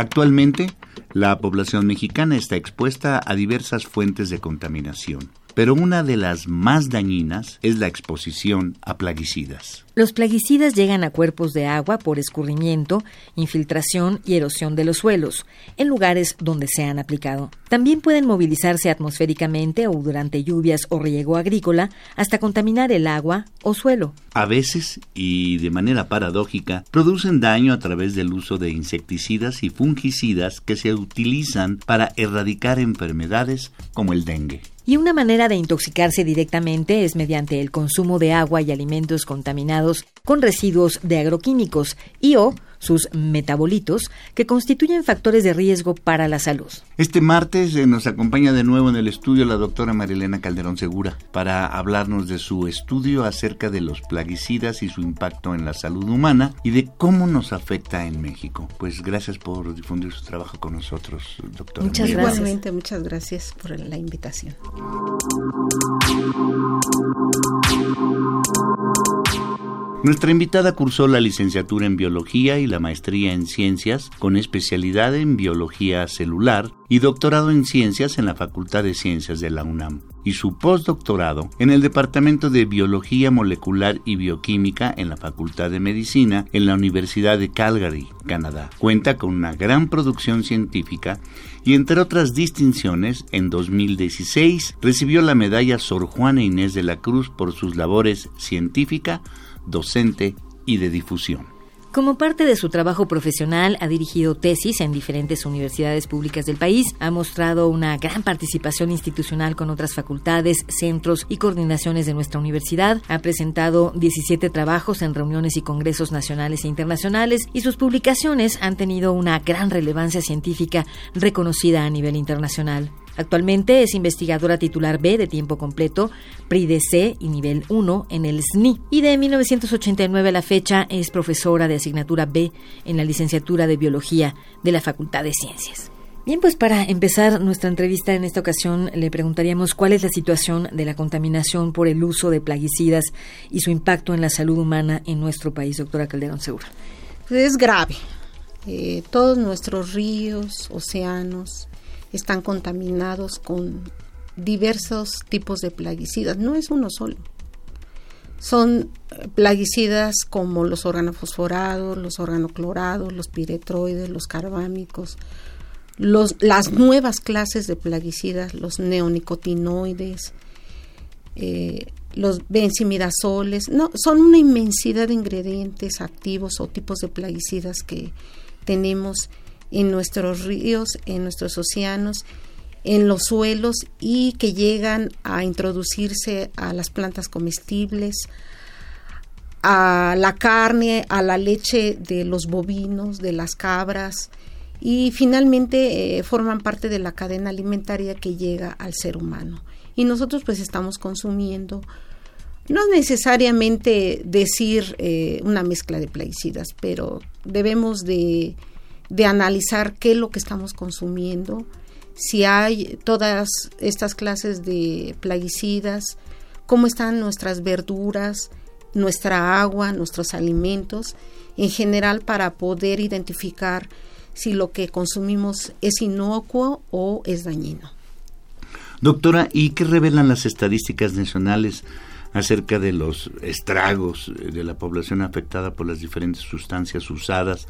Actualmente, la población mexicana está expuesta a diversas fuentes de contaminación pero una de las más dañinas es la exposición a plaguicidas. Los plaguicidas llegan a cuerpos de agua por escurrimiento, infiltración y erosión de los suelos, en lugares donde se han aplicado. También pueden movilizarse atmosféricamente o durante lluvias o riego agrícola hasta contaminar el agua o suelo. A veces, y de manera paradójica, producen daño a través del uso de insecticidas y fungicidas que se utilizan para erradicar enfermedades como el dengue. Y una manera de intoxicarse directamente es mediante el consumo de agua y alimentos contaminados con residuos de agroquímicos y o sus metabolitos, que constituyen factores de riesgo para la salud. Este martes eh, nos acompaña de nuevo en el estudio la doctora Marilena Calderón Segura para hablarnos de su estudio acerca de los plaguicidas y su impacto en la salud humana y de cómo nos afecta en México. Pues gracias por difundir su trabajo con nosotros, doctora. Muchas gracias. Igualmente, muchas gracias por la invitación. Nuestra invitada cursó la licenciatura en biología y la maestría en ciencias con especialidad en biología celular y doctorado en ciencias en la Facultad de Ciencias de la UNAM y su postdoctorado en el Departamento de Biología Molecular y Bioquímica en la Facultad de Medicina en la Universidad de Calgary, Canadá. Cuenta con una gran producción científica y entre otras distinciones, en 2016 recibió la medalla Sor Juana Inés de la Cruz por sus labores científica, docente y de difusión. Como parte de su trabajo profesional, ha dirigido tesis en diferentes universidades públicas del país, ha mostrado una gran participación institucional con otras facultades, centros y coordinaciones de nuestra universidad, ha presentado 17 trabajos en reuniones y congresos nacionales e internacionales y sus publicaciones han tenido una gran relevancia científica reconocida a nivel internacional. Actualmente es investigadora titular B de tiempo completo, PRI de C y nivel 1 en el SNI. Y de 1989 a la fecha es profesora de asignatura B en la licenciatura de Biología de la Facultad de Ciencias. Bien, pues para empezar nuestra entrevista en esta ocasión le preguntaríamos cuál es la situación de la contaminación por el uso de plaguicidas y su impacto en la salud humana en nuestro país, doctora Calderón Segura. Es grave. Eh, todos nuestros ríos, océanos, están contaminados con diversos tipos de plaguicidas, no es uno solo. Son eh, plaguicidas como los organofosforados, los organoclorados, los piretroides, los carbámicos, los, las nuevas clases de plaguicidas, los neonicotinoides, eh, los benzimidazoles, no, son una inmensidad de ingredientes activos o tipos de plaguicidas que tenemos en nuestros ríos, en nuestros océanos, en los suelos y que llegan a introducirse a las plantas comestibles, a la carne, a la leche de los bovinos, de las cabras y finalmente eh, forman parte de la cadena alimentaria que llega al ser humano. Y nosotros pues estamos consumiendo no necesariamente decir eh, una mezcla de plaguicidas, pero debemos de de analizar qué es lo que estamos consumiendo, si hay todas estas clases de plaguicidas, cómo están nuestras verduras, nuestra agua, nuestros alimentos, en general para poder identificar si lo que consumimos es inocuo o es dañino. Doctora, ¿y qué revelan las estadísticas nacionales acerca de los estragos de la población afectada por las diferentes sustancias usadas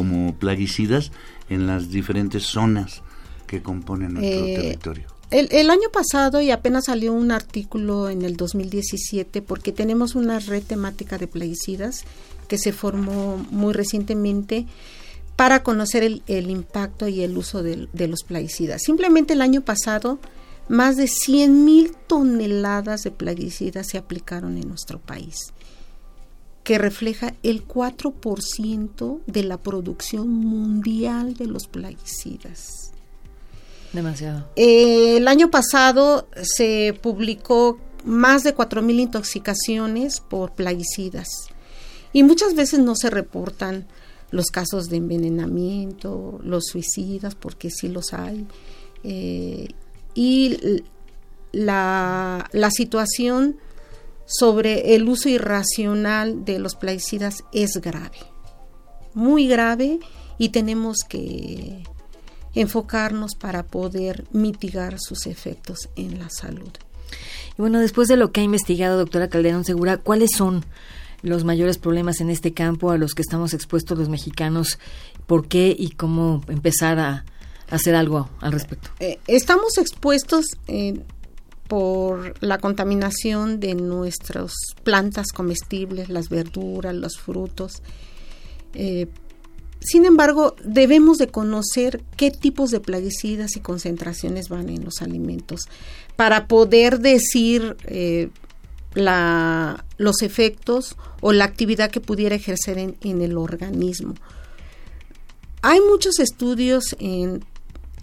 como plaguicidas en las diferentes zonas que componen nuestro eh, territorio. El, año pasado y apenas salió un artículo en el 2017 porque tenemos una red temática de plaguicidas que se formó muy recientemente para conocer el, impacto y el uso de, de, los plaguicidas. Simplemente el año pasado más de 100 mil toneladas de plaguicidas se aplicaron en nuestro país. Que refleja el 4% de la producción mundial de los plaguicidas. Demasiado. Eh, el año pasado se publicó más de 4.000 intoxicaciones por plaguicidas y muchas veces no se reportan los casos de envenenamiento, los suicidas, porque sí los hay, eh, y la, la situación sobre el uso irracional de los plaguicidas es grave, muy grave y tenemos que enfocarnos para poder mitigar sus efectos en la salud. Y bueno, después de lo que ha investigado doctora Calderón Segura, ¿cuáles son los mayores problemas en este campo a los que estamos expuestos los mexicanos? ¿Por qué y cómo empezar a hacer algo al respecto? Eh, estamos expuestos eh, por la contaminación de nuestras plantas comestibles, las verduras, los frutos. Eh, sin embargo, debemos de conocer qué tipos de plaguicidas y concentraciones van en los alimentos para poder decir eh, la, los efectos o la actividad que pudiera ejercer en, en el organismo. Hay muchos estudios en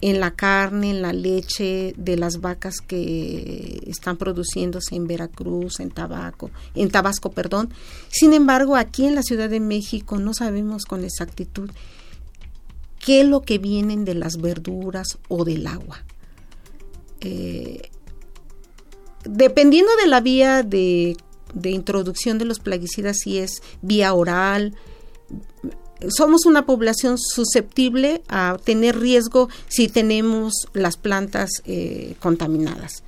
en la carne, en la leche de las vacas que están produciéndose en Veracruz, en Tabaco, en Tabasco, perdón. Sin embargo, aquí en la Ciudad de México no sabemos con exactitud qué es lo que vienen de las verduras o del agua. Eh, dependiendo de la vía de, de introducción de los plaguicidas, si es vía oral, somos una población susceptible a tener riesgo si tenemos las plantas eh, contaminadas.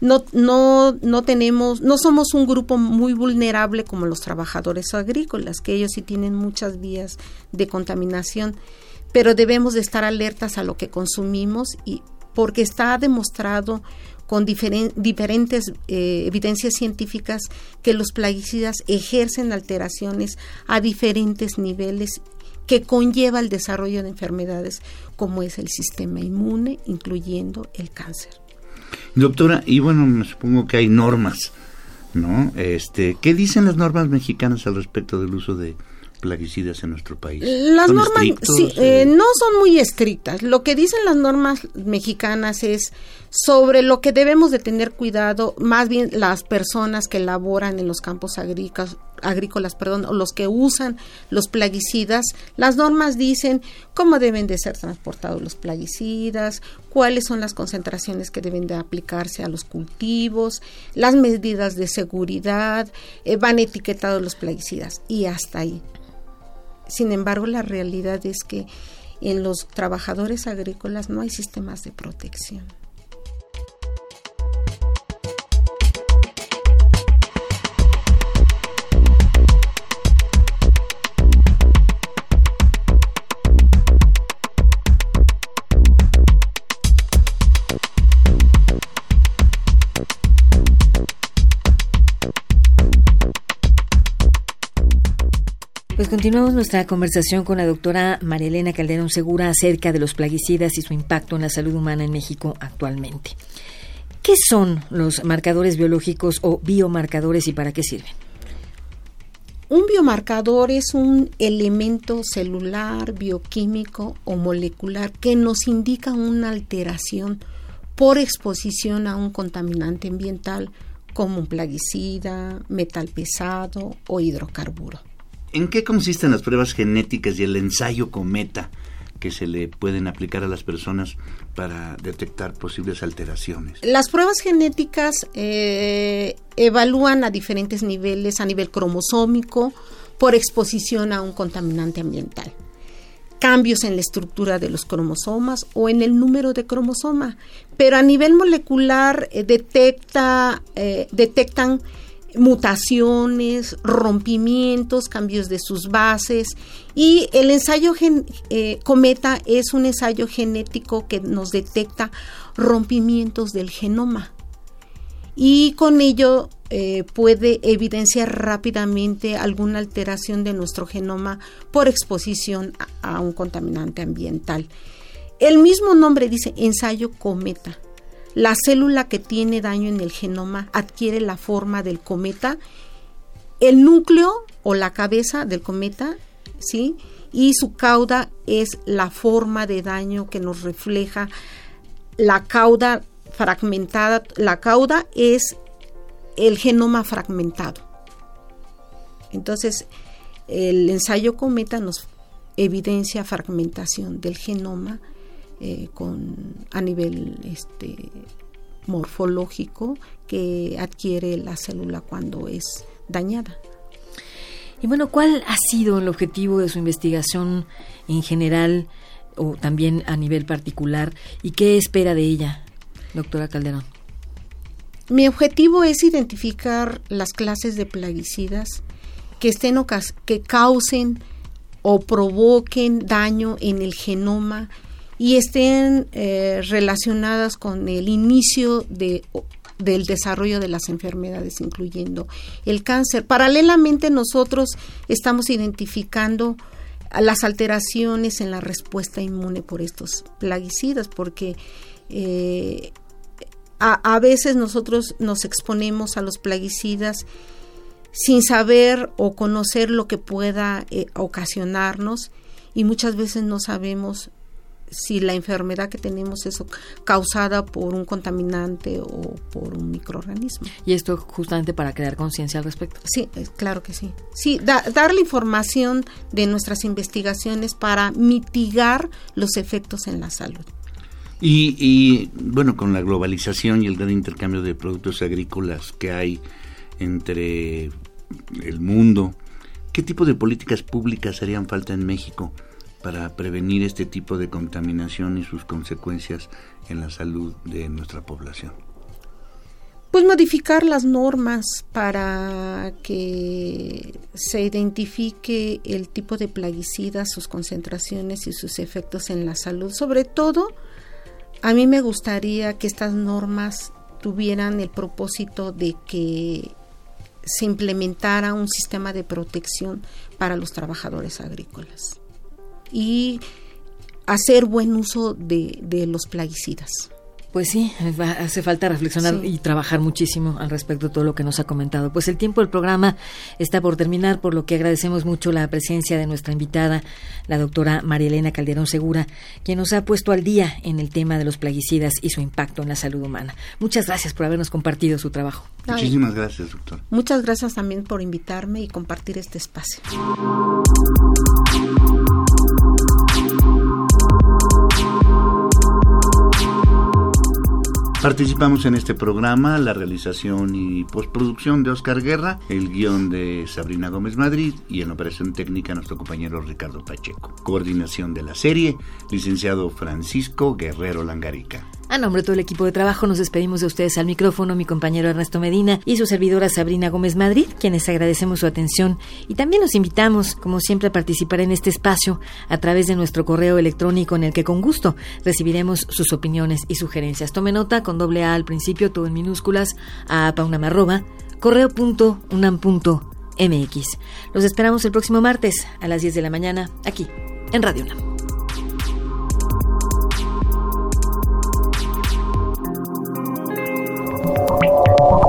No, no, no tenemos, no somos un grupo muy vulnerable como los trabajadores agrícolas, que ellos sí tienen muchas vías de contaminación, pero debemos de estar alertas a lo que consumimos y porque está demostrado con diferentes eh, evidencias científicas que los plaguicidas ejercen alteraciones a diferentes niveles que conlleva el desarrollo de enfermedades como es el sistema inmune, incluyendo el cáncer. Doctora, y bueno, me supongo que hay normas, ¿no? Este, ¿qué dicen las normas mexicanas al respecto del uso de plaguicidas en nuestro país? Las normas sí, eh, eh, no son muy estrictas. Lo que dicen las normas mexicanas es sobre lo que debemos de tener cuidado, más bien las personas que laboran en los campos agrícolas, agrícolas, perdón, o los que usan los plaguicidas, las normas dicen cómo deben de ser transportados los plaguicidas, cuáles son las concentraciones que deben de aplicarse a los cultivos, las medidas de seguridad, eh, van etiquetados los plaguicidas y hasta ahí. Sin embargo, la realidad es que en los trabajadores agrícolas no hay sistemas de protección. Pues continuamos nuestra conversación con la doctora Marielena Calderón Segura acerca de los plaguicidas y su impacto en la salud humana en México actualmente. ¿Qué son los marcadores biológicos o biomarcadores y para qué sirven? Un biomarcador es un elemento celular, bioquímico o molecular que nos indica una alteración por exposición a un contaminante ambiental como un plaguicida, metal pesado o hidrocarburo. ¿En qué consisten las pruebas genéticas y el ensayo cometa que se le pueden aplicar a las personas para detectar posibles alteraciones? Las pruebas genéticas eh, evalúan a diferentes niveles, a nivel cromosómico, por exposición a un contaminante ambiental cambios en la estructura de los cromosomas o en el número de cromosoma, pero a nivel molecular eh, detecta, eh, detectan mutaciones, rompimientos, cambios de sus bases. Y el ensayo eh, cometa es un ensayo genético que nos detecta rompimientos del genoma. Y con ello eh, puede evidenciar rápidamente alguna alteración de nuestro genoma por exposición a un contaminante ambiental. El mismo nombre dice ensayo cometa la célula que tiene daño en el genoma adquiere la forma del cometa. El núcleo o la cabeza del cometa, ¿sí? Y su cauda es la forma de daño que nos refleja la cauda fragmentada. La cauda es el genoma fragmentado. Entonces, el ensayo cometa nos evidencia fragmentación del genoma eh, con, a nivel este, morfológico que adquiere la célula cuando es dañada. Y bueno, ¿cuál ha sido el objetivo de su investigación en general o también a nivel particular y qué espera de ella, doctora Calderón? Mi objetivo es identificar las clases de plaguicidas que estén que causen o provoquen daño en el genoma y estén eh, relacionadas con el inicio de, del desarrollo de las enfermedades, incluyendo el cáncer. Paralelamente nosotros estamos identificando las alteraciones en la respuesta inmune por estos plaguicidas, porque eh, a, veces nosotros nos exponemos a los plaguicidas sin saber o conocer lo que pueda eh, ocasionarnos y muchas veces no sabemos si la enfermedad que tenemos es causada por un contaminante o por un microorganismo. Y esto justamente para crear conciencia al respecto. Sí, claro que sí. Sí, dar la información de nuestras investigaciones para mitigar los efectos en la salud. Y, y, bueno, con la globalización y el gran intercambio de productos agrícolas que hay entre el mundo, ¿qué tipo de políticas públicas harían falta en México para prevenir este tipo de contaminación y sus consecuencias en la salud de nuestra población? Pues modificar las normas para que se identifique el tipo de plaguicidas, sus concentraciones y sus efectos en la salud. Sobre todo, a mí me gustaría que estas normas tuvieran el propósito de que se implementara un sistema de protección para los trabajadores agrícolas y hacer buen uso de, de los plaguicidas. Pues sí, hace falta reflexionar y trabajar muchísimo al respecto de todo lo que nos ha comentado. Pues el tiempo del programa está por terminar, por lo que agradecemos mucho la presencia de nuestra invitada, la doctora María Elena Calderón Segura, quien nos ha puesto al día en el tema de los plaguicidas y su impacto en la salud humana. Muchas gracias por habernos compartido su trabajo. Muchísimas gracias, doctor. Muchas gracias también por invitarme y compartir este espacio. Participamos en este programa, la realización y postproducción de Oscar Guerra, el guion de Sabrina Gómez Madrid y en operación técnica nuestro compañero Ricardo Pacheco. Coordinación de la serie, licenciado Francisco Guerrero Langarica. A nombre de todo el equipo de trabajo nos despedimos de ustedes al micrófono, mi compañero Ernesto Medina y su servidora Sabrina Gómez Madrid, quienes agradecemos su atención y también los invitamos, como siempre, a participar en este espacio a través de nuestro correo electrónico en el que con gusto recibiremos sus opiniones y sugerencias. Tome nota con doble A al principio, todo en minúsculas, a paunamarroba, correo.unam.mx. Los esperamos el próximo martes a las 10 de la mañana aquí en Radio UNAM.